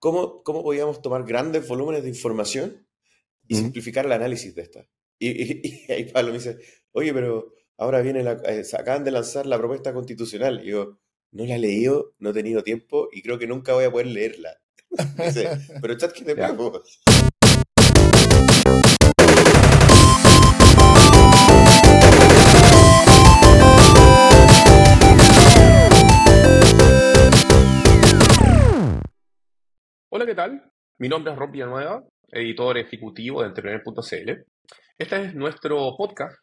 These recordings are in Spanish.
cómo, cómo podíamos tomar grandes volúmenes de información y simplificar el análisis de esta. Y, ahí Pablo me dice, oye, pero ahora viene la, eh, acaban de lanzar la propuesta constitucional. Y yo, no la he leído, no he tenido tiempo y creo que nunca voy a poder leerla. dice, pero chat que te Hola, ¿qué tal? Mi nombre es Rob Villanueva, editor ejecutivo de Entrepreneur.cl. Este es nuestro podcast,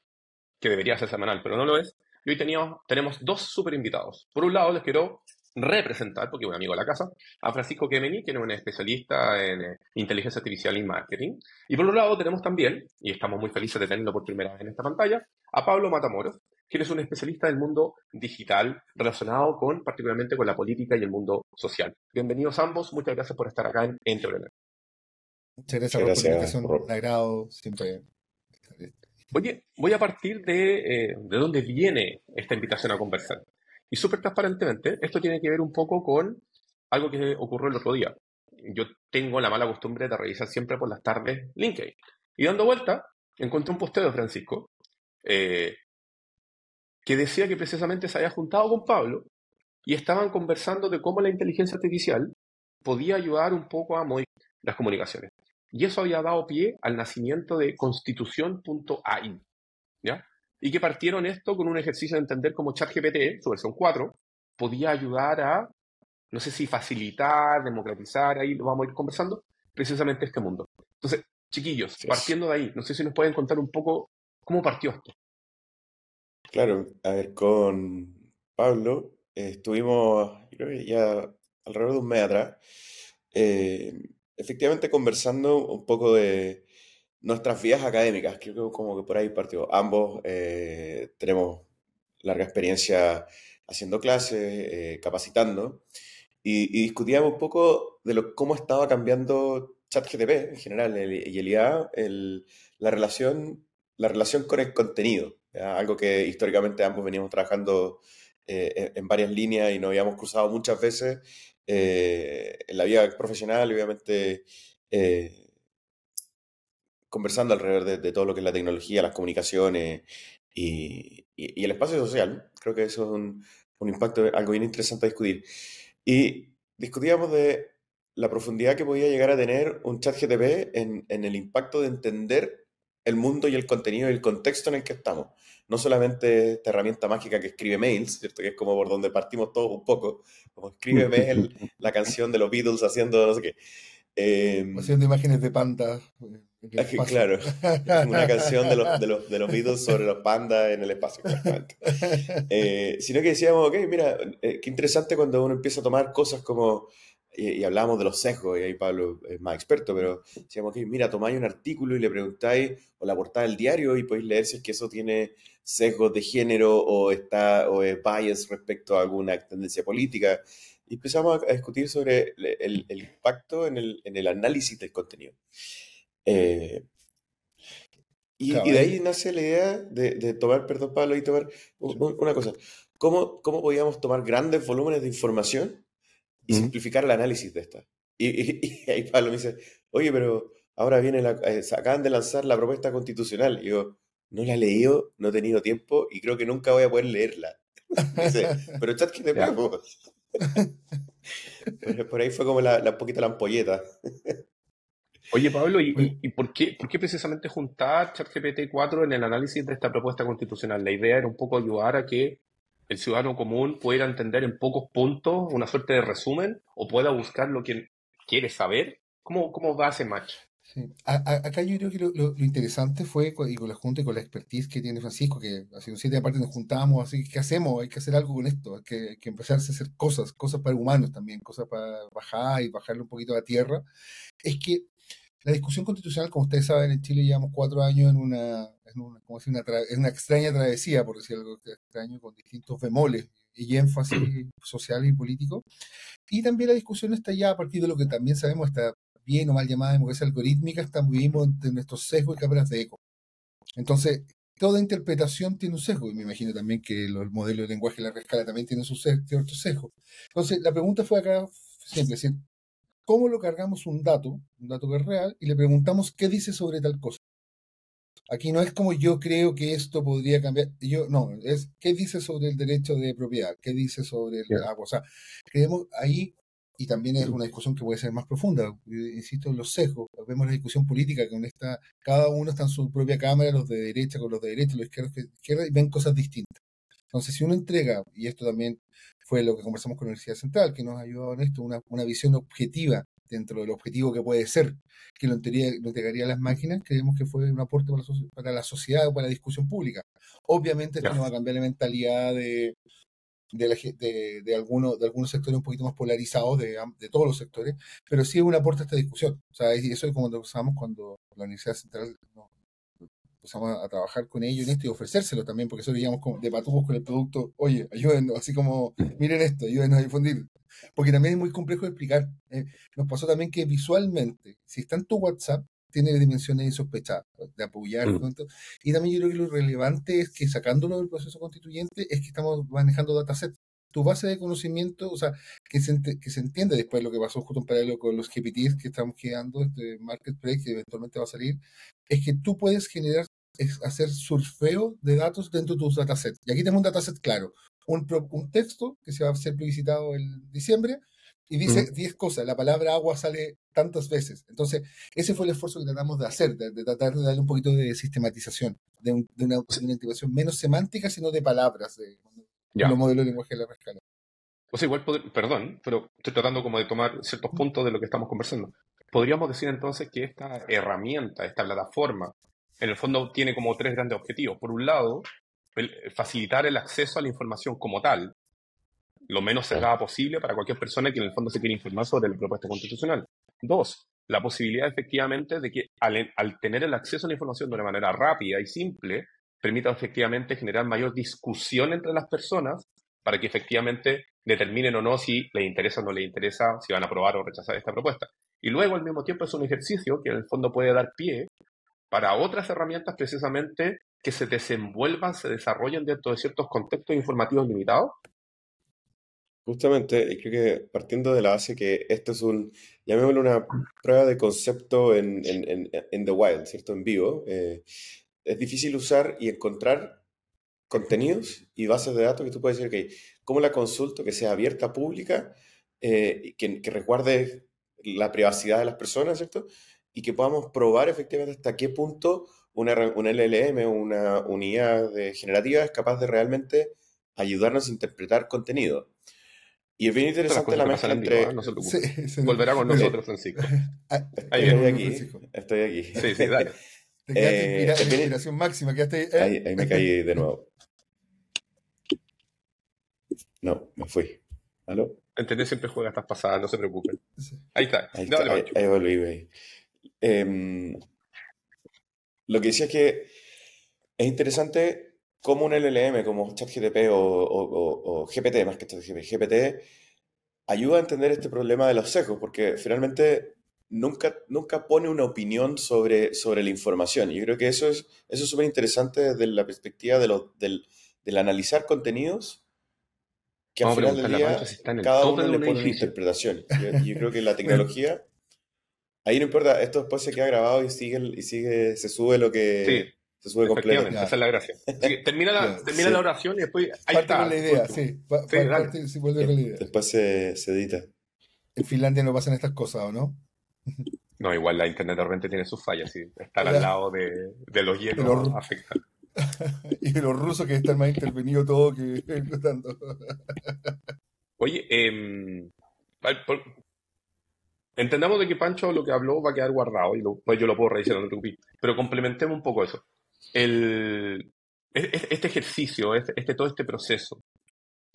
que debería ser semanal, pero no lo es. Y hoy teníamos, tenemos dos super invitados. Por un lado, les quiero representar, porque es un amigo de la casa, a Francisco Kemeny, que es un especialista en eh, inteligencia artificial y marketing. Y por otro lado, tenemos también, y estamos muy felices de tenerlo por primera vez en esta pantalla, a Pablo Matamoros, quien es un especialista del mundo digital relacionado con, particularmente con la política y el mundo social. Bienvenidos ambos, muchas gracias por estar acá en Entrepreneur. Muchas gracias, por la invitación, un agrado siempre. Oye, voy a partir de, eh, de dónde viene esta invitación a conversar. Y súper transparentemente, esto tiene que ver un poco con algo que ocurrió el otro día. Yo tengo la mala costumbre de revisar siempre por las tardes LinkedIn. Y dando vuelta, encontré un posteo de Francisco eh, que decía que precisamente se había juntado con Pablo y estaban conversando de cómo la inteligencia artificial podía ayudar un poco a modificar las comunicaciones. Y eso había dado pie al nacimiento de constitución.ai. ¿Ya? Y que partieron esto con un ejercicio de entender cómo ChatGPT, su versión 4, podía ayudar a, no sé si facilitar, democratizar, ahí lo vamos a ir conversando, precisamente este mundo. Entonces, chiquillos, partiendo de ahí, no sé si nos pueden contar un poco cómo partió esto. Claro, a ver, con Pablo eh, estuvimos, ya alrededor de un mes atrás, eh, efectivamente conversando un poco de nuestras vidas académicas, creo que como que por ahí partió. Ambos eh, tenemos larga experiencia haciendo clases, capacitando, y, discutíamos un poco de lo, cómo estaba cambiando ChatGTP en general y el IA, la, relación, la relación con el contenido algo que históricamente ambos veníamos trabajando eh, en varias líneas y nos habíamos cruzado muchas veces eh, en la vida profesional obviamente eh, conversando alrededor de, todo lo que es la tecnología, las comunicaciones y, el espacio social. Creo que eso es un, impacto, algo bien interesante a discutir. Y discutíamos de la profundidad que podía llegar a tener un chat GTP en el impacto de entender el mundo y el contenido y el contexto en el que estamos. No solamente esta herramienta mágica que escribe mails, ¿cierto? que es como por donde partimos todos un poco, como escribe mail, la canción de los Beatles haciendo no sé qué. Eh, haciendo imágenes de pandas. Claro, una canción de los, de, los, de los, Beatles sobre los pandas en el espacio. Eh, sino que decíamos, ok, mira, eh, qué interesante cuando uno empieza a tomar cosas como y, hablábamos de los sesgos, y ahí Pablo es más experto, pero decíamos que, mira, tomáis un artículo y le preguntáis, o la portada del diario, y podéis leer si es que eso tiene sesgos de género o está o es bias respecto a alguna tendencia política. Y empezamos a discutir sobre el, el impacto en el, en el, análisis del contenido. Eh, y, y, de ahí nace la idea de, de, tomar, perdón Pablo, y tomar una cosa. ¿Cómo, ¿Cómo podíamos tomar grandes volúmenes de información y simplificar el análisis de esta. Y, ahí Pablo me dice, oye, pero ahora viene la, eh, acaban de lanzar la propuesta constitucional. Y yo, no la he leído, no he tenido tiempo y creo que nunca voy a poder leerla. dice, pero chat que te pago. por, ahí fue como la, la poquita la ampolleta. Oye, Pablo, ¿y, y por, qué, por qué precisamente juntar ChatGPT 4 en el análisis de esta propuesta constitucional? La idea era un poco ayudar a que el ciudadano común pueda entender en pocos puntos una suerte de resumen o pueda buscar lo que quiere saber? ¿Cómo, cómo va ese match? Sí. acá yo creo que lo, interesante fue, y con la Junta y con la expertise que tiene Francisco, que hace un siete aparte nos juntamos, así ¿qué hacemos? Hay que hacer algo con esto, hay que, hay que empezar a hacer cosas, cosas para humanos también, cosas para bajar y bajarle un poquito a la tierra. Es que la discusión constitucional, como ustedes saben, en Chile llevamos cuatro años en una, en una, como una, una extraña travesía, por decir algo extraño, con distintos bemoles y énfasis social y político. Y también la discusión está ya a partir de lo que también sabemos, está bien o mal llamada democracia algorítmica, estamos vivimos entre nuestros sesgos y cámaras de eco. Entonces, toda interpretación tiene un sesgo, y me imagino también que el modelo de lenguaje de la escala también tiene su sesgo, sesgo. Entonces, la pregunta fue acá siempre, cómo lo cargamos un dato, un dato que es real, y le preguntamos qué dice sobre tal cosa. Aquí no es como yo creo que esto podría cambiar. Yo, no, es qué dice sobre el derecho de propiedad, qué dice sobre el agua. O sea, creemos ahí, y también es una discusión que puede ser más profunda, insisto, en los sesgos. Vemos la discusión política, que esta, cada uno está en su propia cámara, los de derecha con los de derecha, los izquierdos con izquierda, y ven cosas distintas. Entonces, si uno entrega, y esto también fue lo que conversamos con la Universidad Central, que nos ha ayudado en esto, una, una visión objetiva dentro del objetivo que puede ser, que lo, entregaría a las máquinas, creemos que fue un aporte para la, sociedad o para la discusión pública. Obviamente esto no va a cambiar la mentalidad de, de, de, algunos, de algunos sectores un poquito más polarizados, de, de, todos los sectores, pero sí es un aporte a esta discusión. O sea, eso es como lo usamos cuando la Universidad Central empezamos a trabajar con ellos en esto y ofrecérselo también, porque eso digamos como debatimos con el producto, oye, ayúdenos, así como, miren esto, ayúdenos a difundir porque también es muy complejo de explicar. Eh, nos pasó también que visualmente, si está en tu WhatsApp, tiene dimensiones insospechadas, de apoyar. Mm. Y también yo creo que lo relevante es que sacándolo del proceso constituyente es que estamos manejando datasets. Tu base de conocimiento, o sea, que se, que se entiende después lo que pasó justo en paralelo con los GPTs que estamos creando, este Marketplace que eventualmente va a salir, es que tú puedes generar, hacer surfeo de datos dentro de tus datasets. Y aquí tenemos un dataset claro un, un texto que se va a ser publicitado en diciembre y dice 10 cosas. La palabra agua sale tantas veces. Entonces, ese fue el esfuerzo que tratamos de hacer, de, tratar de darle un poquito de sistematización, de, una, de menos semántica, sino de palabras, de, los modelos de lenguaje de la rescala. Pues igual, perdón, pero estoy tratando como de tomar ciertos puntos de lo que estamos conversando. Podríamos decir entonces que esta herramienta, esta plataforma, en el fondo tiene como tres grandes objetivos. Por un lado, facilitar el acceso a la información como tal, lo menos cerrada posible para cualquier persona que en el fondo se quiera informar sobre la propuesta constitucional. Dos, la posibilidad efectivamente de que al, al, tener el acceso a la información de una manera rápida y simple, permita efectivamente generar mayor discusión entre las personas para que efectivamente determinen o no si les interesa o no les interesa, si van a aprobar o rechazar esta propuesta. Y luego al mismo tiempo es un ejercicio que en el fondo puede dar pie para otras herramientas precisamente que se desenvuelvan, se desarrollen dentro de ciertos contextos informativos limitados? Justamente, creo que partiendo de la base que esto es un, llamémoslo una prueba de concepto en, en, en, the wild, ¿cierto? En vivo, eh, es difícil usar y encontrar contenidos y bases de datos que tú puedes decir, ok, ¿cómo la consulto que sea abierta, pública, eh, que, que resguarde la privacidad de las personas, ¿cierto? Y que podamos probar efectivamente hasta qué punto una, LLM, una unidad de generativa, es capaz de realmente ayudarnos a interpretar contenido. Y es bien interesante la mezcla entre... ¿eh? Volverá con nosotros, Francisco. Ah, estoy aquí, estoy aquí. Sí, sí, dale. Te eh, inspiración máxima. que ¿eh? ahí, ahí me caí de nuevo. No, me fui. ¿Aló? Entendé, siempre juega estas pasadas, no se preocupen. Ahí está. Ahí, está, ahí, ahí volví, eh, lo que decía es que es interesante cómo un LLM como ChatGPT o, o, GPT, más que ChatGPT, GPT, ayuda a entender este problema de los sesgos, porque finalmente nunca, nunca pone una opinión sobre, sobre la información. Y yo creo que eso es eso súper interesante desde la perspectiva de del, del, analizar contenidos, que al final del día cada uno le pone una interpretación. Y yo creo que la tecnología Ahí no importa, esto después se queda grabado y sigue, y sigue se sube lo que se sube completo. Esa es la gracia. termina la, termina la oración y después. Ahí parte está. Con la idea, sí. sí vuelve con la idea. Después se, se, edita. En Finlandia no pasan estas cosas, ¿o no? No, igual la internet de repente tiene sus fallas. Sí. Estar al lado de, de los hielos los, afecta. y de los rusos que están más intervenidos todo que Oye, eh, Entendamos de que Pancho lo que habló va a quedar guardado y pues yo lo puedo revisar en otro Pero complementemos un poco eso. El, este ejercicio, este, este, todo este proceso,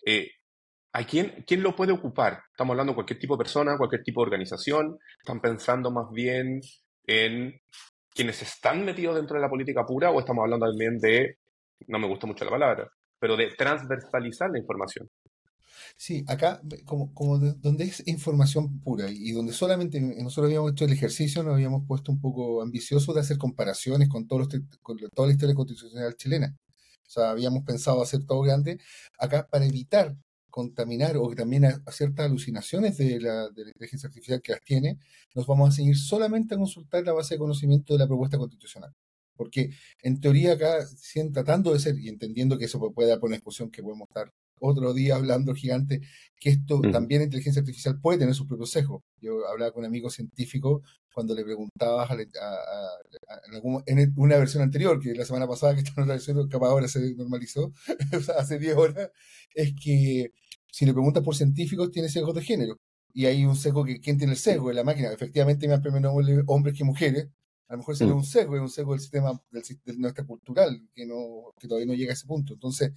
eh, ¿a quién, quién lo puede ocupar? Estamos hablando de cualquier tipo de persona, cualquier tipo de organización. Están pensando más bien en quienes están metidos dentro de la política pura o estamos hablando también de, no me gusta mucho la palabra, pero de transversalizar la información. Sí, acá, como, como donde es información pura y donde solamente nosotros habíamos hecho el ejercicio, nos habíamos puesto un poco ambiciosos de hacer comparaciones con, todos los, con toda la historia constitucional chilena. O sea, habíamos pensado hacer todo grande acá para evitar contaminar o también a, ciertas alucinaciones de la, de la, inteligencia artificial que las tiene, nos vamos a seguir solamente a consultar la base de conocimiento de la propuesta constitucional. Porque en teoría acá, tratando de ser, y entendiendo que eso puede dar por una exposición que podemos estar otro día hablando gigante, que esto también la inteligencia artificial puede tener sus propios sesgos. Yo hablaba con un amigo científico cuando le preguntabas en, una versión anterior, que la semana pasada, que está en otra versión, capaz ahora se normalizó, hace 10 horas, es que si le preguntas por científicos, tiene sesgos de género. Y hay un sesgo que, ¿quién tiene el sesgo? De la máquina. Efectivamente, más menos hombres que mujeres, a lo mejor sería mm. un sesgo, es un sesgo del sistema del, de nuestra cultural, que, no, que todavía no llega a ese punto. Entonces,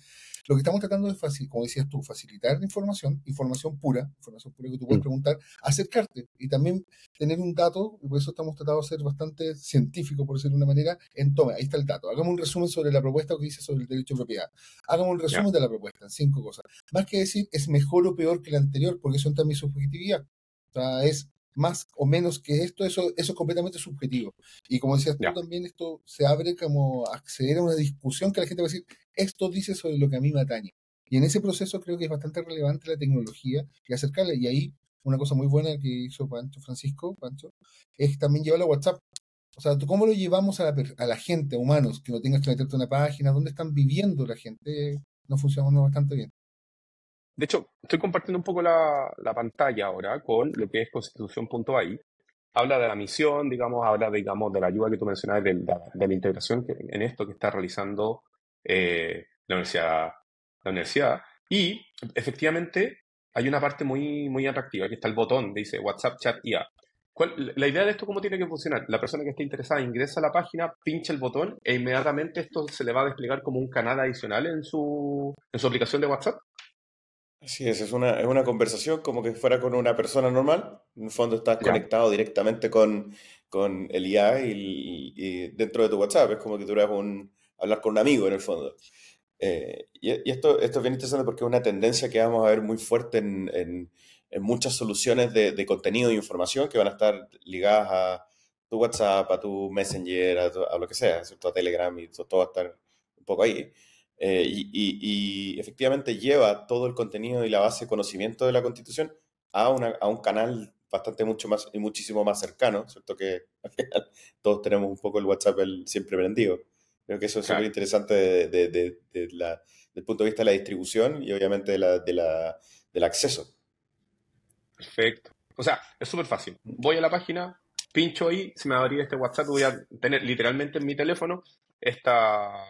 lo que estamos tratando es, fácil, como decías tú, facilitar la información, información pura, información pura que tú puedes mm. preguntar, acercarte y también tener un dato, y por eso estamos tratando de ser bastante científicos, por decirlo de una manera, en tome, ahí está el dato. Hagamos un resumen sobre la propuesta que dice sobre el derecho de propiedad. Hagamos un resumen de la propuesta en cinco cosas. Más que decir es mejor o peor que la anterior, porque eso entra en mi subjetividad. O sea, es más o menos que esto, eso, eso es completamente subjetivo. Y como decías tú también, esto se abre como acceder a una discusión que la gente va a decir, esto dice sobre lo que a mí me atañe. Y en ese proceso creo que es bastante relevante la tecnología y acercarla. Y ahí una cosa muy buena que hizo Pancho Francisco, Pancho, es también llevarlo a WhatsApp. O sea, ¿cómo lo llevamos a la, a la gente, a humanos, que no tengas que meterte a una página? ¿Dónde están viviendo la gente? Nos funciona bastante bien. De hecho, estoy compartiendo un poco la, pantalla ahora con lo que es constitución.ai. Habla de la misión, digamos, habla, digamos, de la ayuda que tú mencionabas, de la, integración en esto que está realizando eh, la, universidad, la universidad. Y efectivamente hay una parte muy, muy atractiva, que está el botón, dice WhatsApp Chat IA. la idea de esto, ¿cómo tiene que funcionar? La persona que esté interesada ingresa a la página, pincha el botón e inmediatamente esto se le va a desplegar como un canal adicional en su, en su aplicación de WhatsApp. Sí, es, es una, es una conversación como que fuera con una persona normal. En el fondo estás conectado directamente con, con el IA y, dentro de tu WhatsApp. Es como que tú eres un, hablar con un amigo en el fondo. Eh, y, esto, esto es bien interesante porque es una tendencia que vamos a ver muy fuerte en, en, muchas soluciones de, de, contenido e información que van a estar ligadas a tu WhatsApp, a tu Messenger, a, lo que sea, a Telegram y todo, todo va a estar un poco ahí. Eh, y, efectivamente lleva todo el contenido y la base de conocimiento de la Constitución a, una, a un canal bastante mucho más y muchísimo más cercano, ¿cierto? Que todos tenemos un poco el WhatsApp siempre prendido. Creo que eso es súper interesante de, de, de, la, el punto de vista de la distribución y obviamente de la, de la, del acceso. Perfecto. O sea, es súper fácil. Voy a la página, pincho ahí, se me va a abrir este WhatsApp, voy a tener literalmente en mi teléfono esta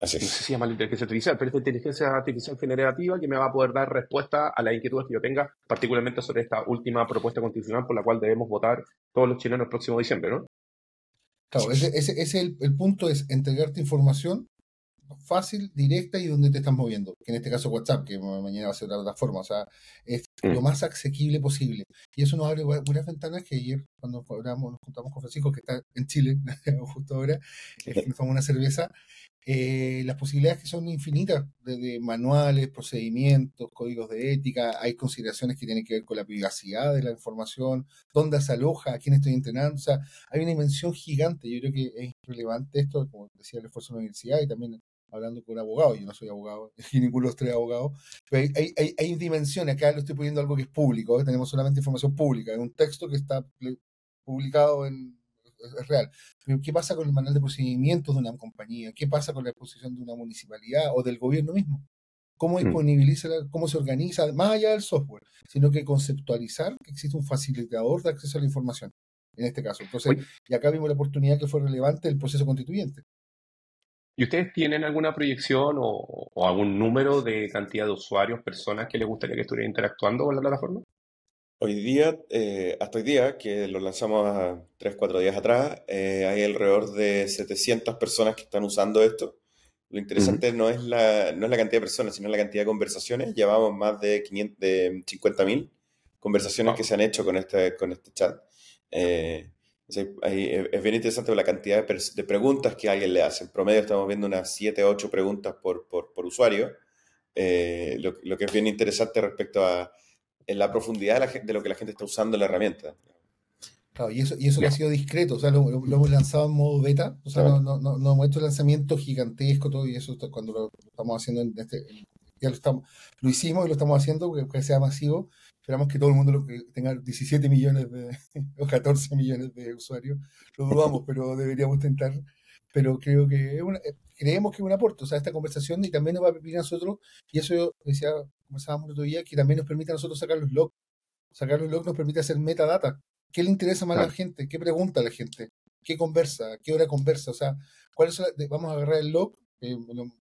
no sé si se llama la inteligencia artificial, pero esta inteligencia artificial generativa que me va a poder dar respuesta a las inquietudes que yo tenga, particularmente sobre esta última propuesta constitucional por la cual debemos votar todos los chilenos el próximo diciembre, ¿no? Claro, ese, es el, punto, es entregarte información fácil, directa y donde te estás moviendo. Que en este caso WhatsApp, que mañana va a ser otra plataforma. O sea, es mm. lo más asequible posible. Y eso nos abre buenas ventanas que ayer, cuando nos juntamos con Francisco, que está en Chile, justo ahora, que nos tomamos una cerveza, eh, las posibilidades que son infinitas, desde manuales, procedimientos, códigos de ética, hay consideraciones que tienen que ver con la privacidad de la información, dónde se aloja, quién estoy entrenando, o hay una dimensión gigante, yo creo que es relevante esto, como decía el esfuerzo de la universidad y también hablando con un abogado, yo no soy abogado, y ninguno de los tres abogados, pero hay, hay, hay dimensiones, acá lo estoy poniendo algo que es público, ¿eh? tenemos solamente información pública, es un texto que está publicado en es real. Pero ¿qué pasa con el manual de procedimientos de una compañía? ¿Qué pasa con la exposición de una municipalidad o del gobierno mismo? ¿Cómo mm. disponibiliza, cómo se organiza, más allá del software, sino que conceptualizar que existe un facilitador de acceso a la información, en este caso. Entonces, y acá vimos la oportunidad que fue relevante del proceso constituyente. ¿Y ustedes tienen alguna proyección o, o, algún número de cantidad de usuarios, personas que les gustaría que estuvieran interactuando con la plataforma? Hoy día, eh, hasta hoy día, que lo lanzamos a 3, 4 días atrás, eh, hay alrededor de 700 personas que están usando esto. Lo interesante no, es la, no es la cantidad de personas, sino la cantidad de conversaciones. Llevamos más de, 500, de 50.000 conversaciones que se han hecho con este, con este chat. Eh, es, bien interesante la cantidad de, preguntas que alguien le hace. En promedio estamos viendo unas 7, 8 preguntas por, por, por usuario. Lo, lo que es bien interesante respecto a en la profundidad de, lo que la gente está usando la herramienta. Claro, y eso, y eso que ha sido discreto, o sea, lo, hemos lanzado en modo beta, o sea, no, no, no, hemos hecho lanzamiento gigantesco, todo, y eso cuando lo estamos haciendo en este, ya lo, estamos, lo hicimos y lo estamos haciendo que, sea masivo. Esperamos que todo el mundo lo, que tenga 17 millones de, o 14 millones de usuarios. Lo dudamos, pero deberíamos intentar. Pero creo que es una, creemos que es un aporte, o sea, esta conversación y también nos va a permitir a nosotros, y eso yo decía, conversábamos el otro día, que también nos permite a nosotros sacar los logs. Sacar los logs nos permite hacer metadata. ¿Qué le interesa más a la gente? ¿Qué pregunta a la gente? ¿Qué conversa? ¿Qué hora conversa? O sea, ¿cuáles son vamos a agarrar el log, eh,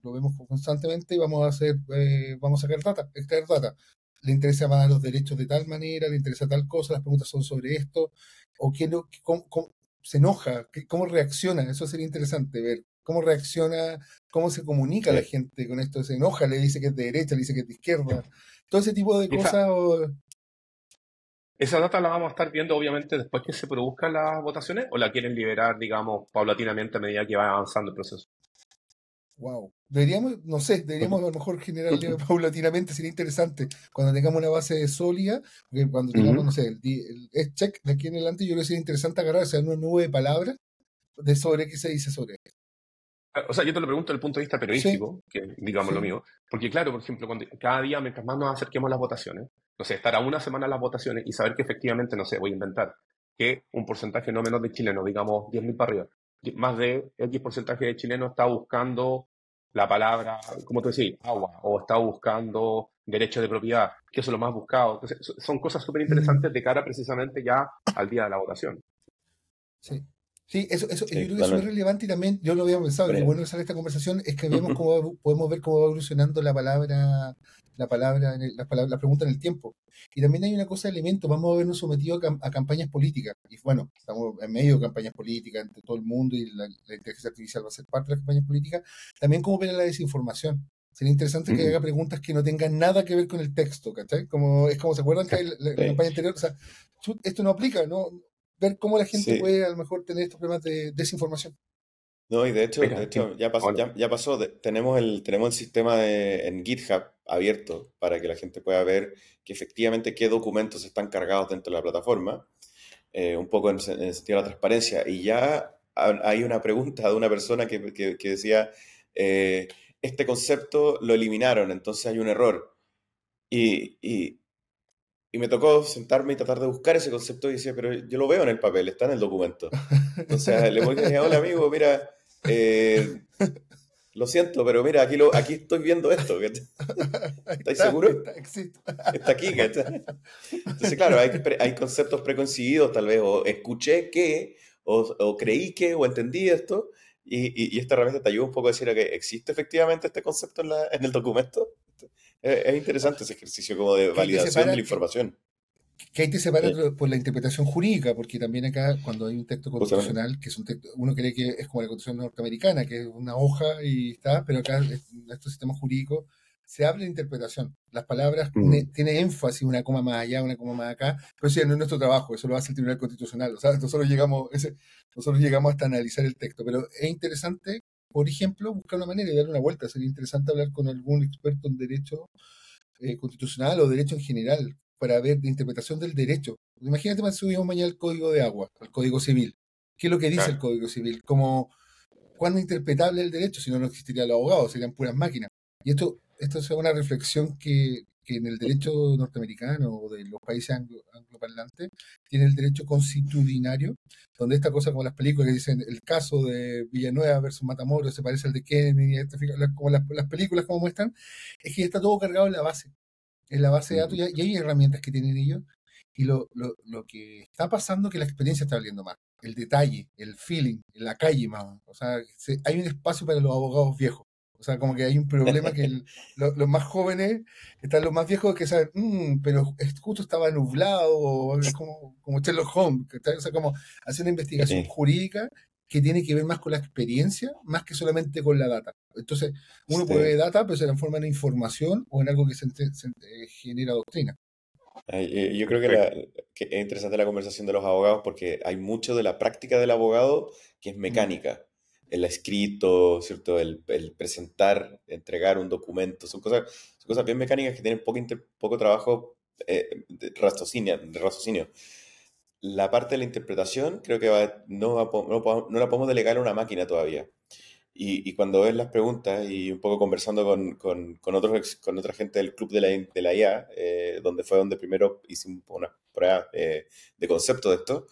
lo, vemos constantemente y vamos a hacer, eh, vamos a sacar data, extraer data. Le interesa más los derechos de tal manera, le interesa tal cosa, las preguntas son sobre esto, o qué, cómo, se enoja, cómo reacciona, eso sería interesante ver cómo reacciona, cómo se comunica la gente con esto, se enoja, le dice que es de derecha, le dice que es de izquierda, todo ese tipo de cosas. Esa data la vamos a estar viendo obviamente después que se produzcan las votaciones o la quieren liberar, digamos, paulatinamente a medida que va avanzando el proceso. Wow. Deberíamos, no sé, deberíamos a lo mejor generarle paulatinamente, sería interesante cuando tengamos una base sólida, cuando tengamos, no sé, el, el, check de aquí en adelante, yo creo que sería interesante agarrar, o sea, una nube de palabras de sobre qué se dice sobre esto. O sea, yo te lo pregunto desde el punto de vista periodístico, que digamos lo mío, porque claro, por ejemplo, cuando, cada día mientras más nos acerquemos a las votaciones, no sé, estar a una semana en las votaciones y saber que efectivamente, no sé, voy a inventar, que un porcentaje no menos de chilenos, digamos 10.000 para arriba, más de X porcentaje de chilenos está buscando la palabra, como tú decís, agua, o está buscando derechos de propiedad, que eso es lo más buscado. son cosas súper interesantes de cara precisamente ya al día de la votación. Sí. Sí, eso, eso yo creo que es muy relevante y también yo lo había pensado, que bueno que sale esta conversación es que vemos cómo podemos ver cómo va evolucionando la palabra, la palabra, la, palabra, la pregunta en el tiempo. Y también hay una cosa de elemento, vamos a vernos sometidos a, campañas políticas. Y bueno, estamos en medio de campañas políticas entre todo el mundo y la, inteligencia artificial va a ser parte de las campañas políticas. También cómo ver la desinformación. Sería interesante que haga preguntas que no tengan nada que ver con el texto, ¿cachai? Como, es como se acuerdan que la, la campaña anterior, o sea, esto no aplica, ¿no? Ver cómo la gente puede a lo mejor tener estos problemas de desinformación. No, y de hecho, de hecho ya pasó, ya, pasó tenemos, el, tenemos el sistema en GitHub abierto para que la gente pueda ver que efectivamente qué documentos están cargados dentro de la plataforma, eh, un poco en, el sentido de la transparencia. Y ya hay una pregunta de una persona que, que, decía, eh, este concepto lo eliminaron, entonces hay un error. Y, y, y me tocó sentarme y tratar de buscar ese concepto y decía, pero yo lo veo en el papel, está en el documento. Entonces le voy a decir, hola amigo, mira, eh, lo siento, pero mira, aquí, lo, aquí estoy viendo esto. ¿Estáis seguros? Está, aquí. Entonces, claro, hay, hay, conceptos preconcibidos, tal vez, o escuché que, o, creí que, o entendí esto, y, y, esta herramienta te ayuda un poco a decir que existe efectivamente este concepto en, la, en el documento. Es, interesante ese ejercicio como de validación de la información. Que hay que separar por la interpretación jurídica, porque también acá, cuando hay un texto constitucional, que es un texto, uno cree que es como la constitución norteamericana, que es una hoja y está, pero acá en estos sistemas jurídicos se habla de interpretación. Las palabras mm. tienen énfasis, una coma más allá, una coma más acá, pero eso no es nuestro trabajo, eso lo hace el Tribunal Constitucional. O sea, nosotros llegamos, ese, nosotros llegamos hasta analizar el texto, pero es interesante por ejemplo, buscar una manera de darle una vuelta. Sería interesante hablar con algún experto en derecho eh, constitucional o derecho en general para ver la interpretación del derecho. Imagínate, subimos mañana el código de agua, el código civil. ¿Qué es lo que dice el código civil? Como, ¿Cuándo interpretable el derecho? Si no, no existiría el abogado, serían puras máquinas. Y esto, esto es una reflexión que, que en el derecho norteamericano o de los países anglo, angloparlantes tiene el derecho constitucionario, donde esta cosa como las películas que dicen el caso de Villanueva versus Matamoros se parece al de Kennedy, como las, películas como muestran, es que está todo cargado en la base, en la base de datos, y hay herramientas que tienen ellos, y lo, lo, lo que está pasando es que la experiencia está valiendo más, el detalle, el feeling, en la calle más, o sea, hay un espacio para los abogados viejos o sea, como que hay un problema que los más jóvenes están los más viejos que saben, mm, pero justo estaba nublado, es como, como Sherlock Holmes, o sea, como hacer una investigación jurídica que tiene que ver más con la experiencia, más que solamente con la data. Entonces, uno puede ver data, pero se transforma en información o en algo que se, genera doctrina. Yo creo que, que, es interesante la conversación de los abogados porque hay mucho de la práctica del abogado que es mecánica el escrito, ¿cierto? El, presentar, entregar un documento, son cosas, son cosas bien mecánicas que tienen poco, poco trabajo eh, de, raciocinio. La parte de la interpretación creo que no, no, la podemos delegar a una máquina todavía. y, y, cuando ves las preguntas y un poco conversando con, con, con, otros, con otra gente del club de la, de la IA, eh, donde fue donde primero hicimos una prueba eh, de concepto de esto,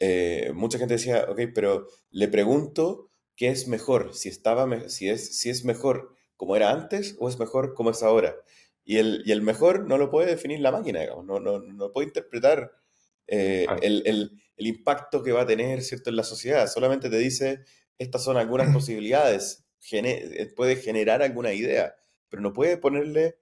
eh, mucha gente decía, ok, pero le pregunto qué es mejor, si, estaba, si, es, si es mejor como era antes o es mejor como es ahora. Y el, y el mejor no lo puede definir la máquina, digamos, no, no, no puede interpretar eh, el, el, el, impacto que va a tener ¿cierto? en la sociedad. Solamente te dice, estas son algunas posibilidades, eh, puede generar alguna idea, pero no puede ponerle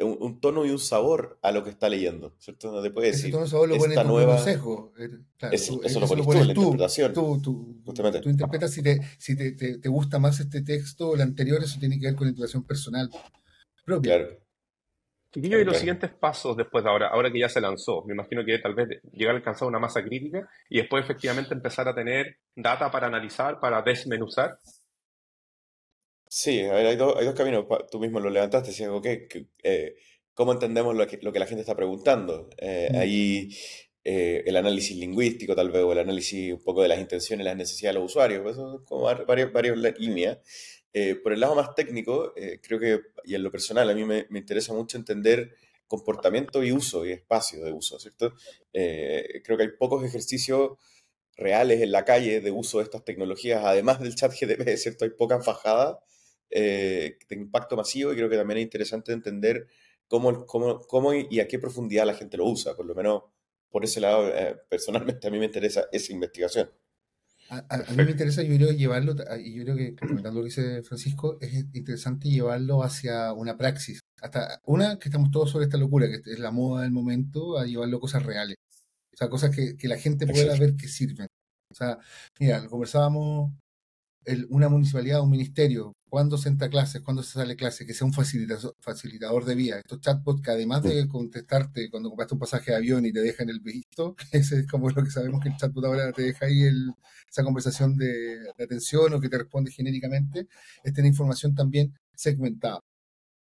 un, un, tono y un sabor a lo que está leyendo, ¿cierto? No te puede decir, Ese tono lo esta nueva... Sesgo. Eh, claro, eso, tú, eso, lo pones, lo pones tú, en la tú, interpretación. Tú, tú, justamente. tú interpretas si, te, si te, te, te, gusta más este texto o el anterior, eso tiene que ver con la interpretación personal propia. Claro. Chiquillo, y los siguientes pasos después de ahora, ahora que ya se lanzó, me imagino que tal vez llegar a alcanzar una masa crítica y después efectivamente empezar a tener data para analizar, para desmenuzar. Sí, a ver, hay, do, hay dos caminos, tú mismo lo levantaste, decías, ok, que, eh, ¿cómo entendemos lo que, lo que, la gente está preguntando? Eh, mm. Ahí eh, el análisis lingüístico tal vez, o el análisis un poco de las intenciones, las necesidades de los usuarios, pues eso como varias, varias líneas. Eh, por el lado más técnico, eh, creo que, y en lo personal, a mí me, me, interesa mucho entender comportamiento y uso y espacio de uso, ¿cierto? Eh, creo que hay pocos ejercicios reales en la calle de uso de estas tecnologías, además del chat GTP, ¿cierto? Hay pocas bajadas de impacto masivo y creo que también es interesante entender cómo, cómo, cómo y a qué profundidad la gente lo usa, por lo menos por ese lado, personalmente a mí me interesa esa investigación. A, a, a, mí me interesa, yo creo, llevarlo, y yo creo que, comentando lo que dice Francisco, es interesante llevarlo hacia una praxis. Hasta una, que estamos todos sobre esta locura, que es la moda del momento, a llevarlo a cosas reales. O sea, cosas que, que la gente pueda ver que sirven. O sea, mira, lo conversábamos, el, una municipalidad, un ministerio, cuándo se entra clases, cuándo se sale a clase, que sea un facilitador, facilitador de vía. Estos chatbots que además de contestarte cuando compraste un pasaje de avión y te dejan el visto, ese es como lo que sabemos que el chatbot ahora te deja ahí el, esa conversación de, de, atención o que te responde genéricamente, es tener información también segmentada.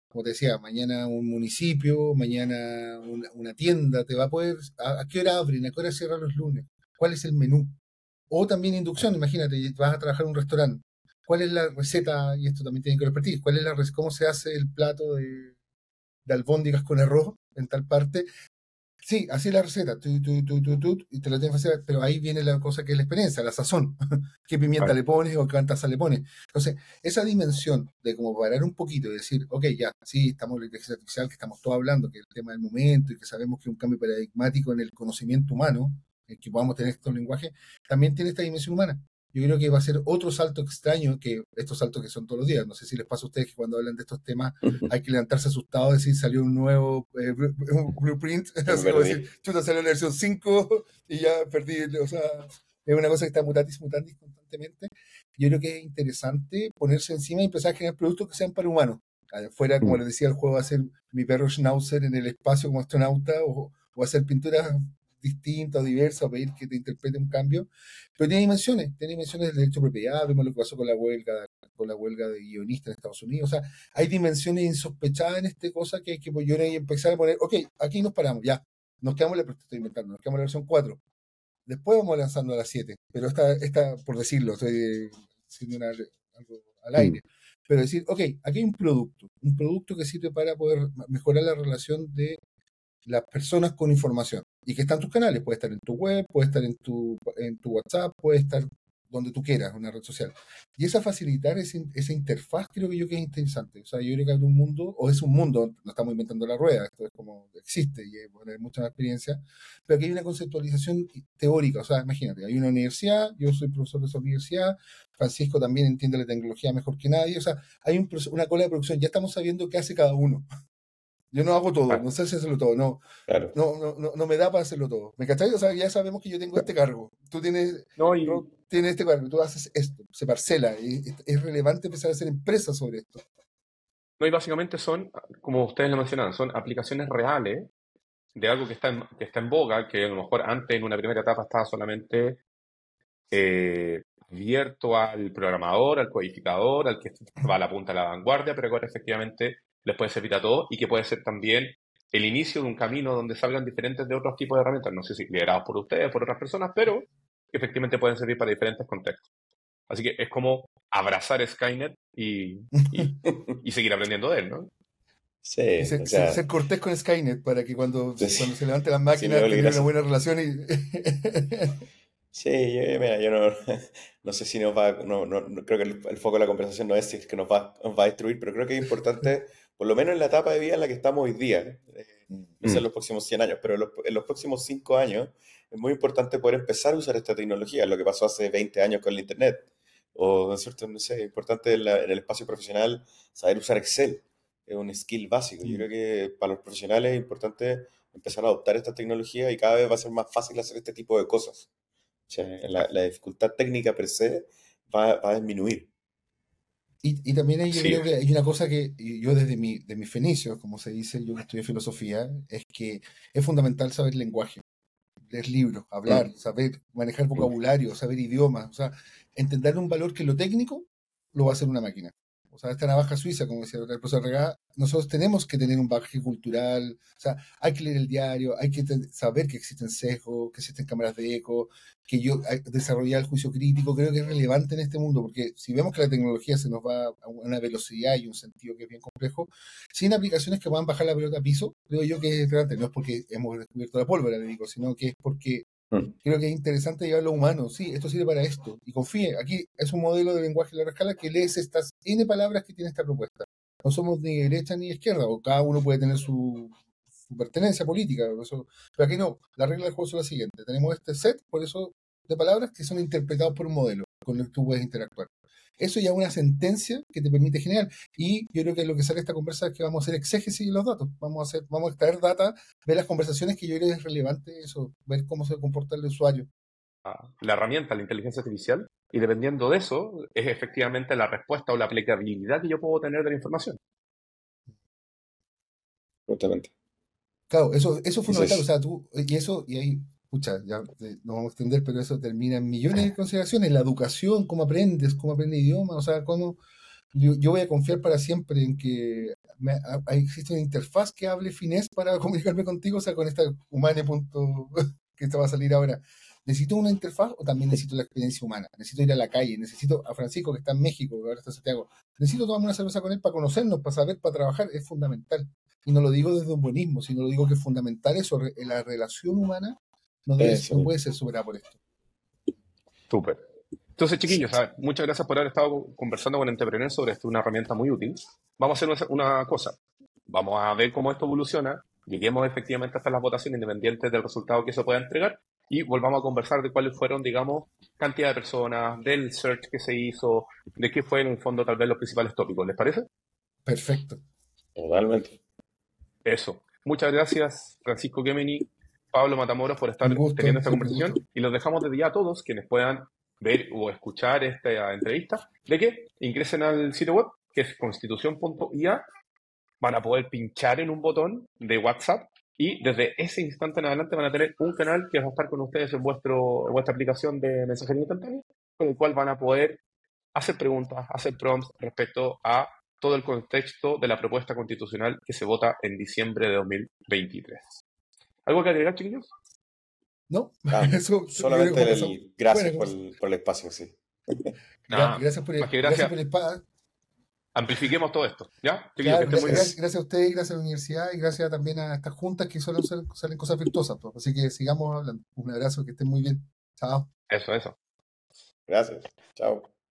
Como te decía, mañana un municipio, mañana una, una tienda, te va a poder, a, a, qué hora abren? ¿A qué hora cierran los lunes? ¿Cuál es el menú? O también inducción, imagínate, vas a trabajar en un restaurante cuál es la receta, y esto también tiene que repetir, cuál es la cómo se hace el plato de, de albóndigas con arroz en tal parte. Sí, así es la receta, tu, tu, tu, y te la tienes que hacer, pero ahí viene la cosa que es la experiencia, la sazón. ¿Qué pimienta le pones o qué taza le pones? Entonces, esa dimensión de como parar un poquito y decir, ok, ya, sí, estamos en la inteligencia artificial, que estamos todos hablando, que es el tema del momento y que sabemos que es un cambio paradigmático en el conocimiento humano, que podamos tener estos lenguajes, también tiene esta dimensión humana yo creo que va a ser otro salto extraño que estos saltos que son todos los días. No sé si les pasa a ustedes que cuando hablan de estos temas hay que levantarse asustado decir salió un nuevo eh, un blueprint, así como decir, chuta, salió la versión 5 y ya perdí, o sea, es una cosa que está mutatis mutandis constantemente. Yo creo que es interesante ponerse encima y empezar a generar productos que sean para humanos. Fuera, como les decía, el juego va a ser mi perro Schnauzer en el espacio como astronauta o, o hacer pinturas distinta o diversa o pedir que te interprete un cambio, pero tiene dimensiones, tiene dimensiones del derecho de propiedad, vemos lo que pasó con la huelga, con la huelga de guionistas en Estados Unidos, o sea, hay dimensiones insospechadas en esta cosa que hay que yo empezar a poner, ok, aquí nos paramos, ya, nos quedamos, la, estoy inventando, nos quedamos en la versión 4, después vamos lanzando a la 7, pero esta, esta por decirlo, estoy haciendo una, algo al aire. Pero decir, ok, aquí hay un producto, un producto que sirve para poder mejorar la relación de las personas con información y que está en tus canales. Puede estar en tu web, puede estar en tu, en tu WhatsApp, puede estar donde tú quieras, una red social. Y esa facilitar ese, esa interfaz creo que yo que es interesante. O sea, yo creo que hay un mundo, o es un mundo, no estamos inventando la rueda, esto es como existe y hay bueno, mucha más experiencia, pero que hay una conceptualización teórica. O sea, imagínate, hay una universidad, yo soy profesor de esa universidad, Francisco también entiende la tecnología mejor que nadie, o sea, hay un, una cola de producción, ya estamos sabiendo qué hace cada uno. Yo no hago todo, no sé si hacerlo todo, no, claro. no, no, no, no, me da para hacerlo todo. ¿Me cachai? O sea, ya sabemos que yo tengo este cargo, tú tienes, no, y... tienes este cargo, tú haces esto, se parcela, y es relevante empezar a hacer empresas sobre esto. No, y básicamente son, como ustedes lo mencionaban, son aplicaciones reales de algo que está en, que está en boga, que a lo mejor antes en una primera etapa estaba solamente eh, abierto al programador, al codificador, al que va a la punta de la vanguardia, pero ahora efectivamente les puede servir a todos y que puede ser también el inicio de un camino donde salgan diferentes de otros tipos de herramientas, no sé si liderados por ustedes, por otras personas, pero efectivamente pueden servir para diferentes contextos. Así que es como abrazar Skynet y, y, y seguir aprendiendo de él, ¿no? Sí, Y ser, o sea, ser- ser cortés con Skynet para que cuando, Sí. cuando se levanten las máquinas Oli, tengan gracias. una buena relación y sí, yo, mira, yo no, no sé si nos va, no, no, no- creo que el, el foco de la conversación no es si es que nos va, nos va a destruir, pero creo que es importante, por lo menos en la etapa de vida en la que estamos hoy día, eh, no sé en los próximos 100 años, pero en los, en los próximos 5 años es muy importante poder empezar a usar esta tecnología, lo que pasó hace 20 años con el Internet. O, ¿no cierto? No sé, es importante en, la- en el espacio profesional saber usar Excel. Es un skill básico. Yo Mm. creo que para los profesionales es importante empezar a adoptar esta tecnología y cada vez va a ser más fácil hacer este tipo de cosas. O sea, la, la dificultad técnica per se va, va a disminuir. Y, y también hay, yo Sí. creo que hay una cosa que yo desde mi, de mis fenicios, como se dice, yo que estudié filosofía, es que es fundamental saber lenguaje, leer libros, hablar, saber manejar vocabulario, saber idiomas, o sea, entender un valor que lo técnico lo va a hacer una máquina. O sea, esta navaja suiza, como decía el profesor Regá, nosotros tenemos que tener un bagaje cultural, o sea, hay que leer el diario, hay que saber que existen sesgos, que existen cámaras de eco, que yo desarrollar el juicio crítico, creo que es relevante en este mundo, porque si vemos que la tecnología se nos va a una velocidad y un sentido que es bien complejo, sin aplicaciones que puedan bajar la pelota a piso, creo yo que es relevante. No es porque hemos descubierto la pólvora, le digo, sino que es porque. Creo que es interesante llevarlo a humano. Sí, esto sirve para esto. Y confíe, aquí es un modelo de lenguaje de larga escala que lees estas N palabras que tiene esta propuesta. No somos ni derecha ni izquierda, o cada uno puede tener su, su pertenencia política. Eso, pero aquí no, la regla del juego es la siguiente. Tenemos este set, por eso, de palabras que son interpretados por un modelo con el que tú puedes interactuar. Eso ya es una sentencia que te permite generar. Y yo creo que lo que sale de esta conversa es que vamos a hacer exégesis de los datos. Vamos a hacer, vamos a extraer data, ver las conversaciones que yo creo que es relevante eso, ver cómo se comporta el usuario. la herramienta, la inteligencia artificial, y dependiendo de eso, es efectivamente la respuesta o la aplicabilidad que yo puedo tener de la información. Justamente. Claro, eso, eso es fundamental. O sea, tú, y eso, y ahí, pucha, ya eh, no vamos a extender, pero eso termina en millones de consideraciones. La educación, cómo aprendes, cómo aprendes idiomas, o sea, cómo. Yo, yo voy a confiar para siempre en que me- a- existe una interfaz que hable finés para comunicarme contigo, o sea, con esta humane punto que te va a salir ahora. ¿Necesito una interfaz o también necesito la experiencia humana? Necesito ir a la calle, necesito a Francisco que está en México, que ahora está en Santiago. Necesito tomarme una cerveza con él para conocernos, para saber, para trabajar, es fundamental. Y no lo digo desde un buenismo, sino lo digo que es fundamental eso, la relación humana no, debe- Eso. no puede ser superada por esto. Súper. Entonces, chiquillos, a ver, muchas gracias por haber estado conversando con Entrepreneur sobre esto, una herramienta muy útil. Vamos a hacer una, una cosa. Vamos a ver cómo esto evoluciona, lleguemos efectivamente hasta las votaciones independientes del resultado que se pueda entregar y volvamos a conversar de cuáles fueron, digamos, cantidad de personas, del search que se hizo, de qué fueron en el fondo tal vez los principales tópicos. ¿Les parece? Perfecto. Totalmente. Eso. Muchas gracias, Francisco Gemini, Pablo Matamoros, por estar gusto, teniendo esta conversación. Y los dejamos desde ya a todos quienes puedan ver o escuchar esta entrevista, de que ingresen al sitio web, que es constitución.ia, van a poder pinchar en un botón de WhatsApp y desde ese instante en adelante van a tener un canal que va a estar con ustedes en, vuestro, en vuestra aplicación de mensajería instantánea, con el cual van a poder hacer preguntas, hacer prompts respecto a todo el contexto de la propuesta constitucional que se vota en diciembre de 2023. ¿Algo que agregar, chiquillos? ¿No? Ah, Eso, Solamente eso- el, gracias por el, por el espacio, sí. Gracias por el, gracias gracias. por el pa- Amplifiquemos todo esto, ¿ya? Claro, que gracias, gracias a ustedes, gracias a la universidad y gracias también a estas juntas que suelen ser- salen cosas virtuosas. pues. Así que sigamos hablando. Un abrazo, que estén muy bien. Chao. Eso, eso. Gracias. Chao.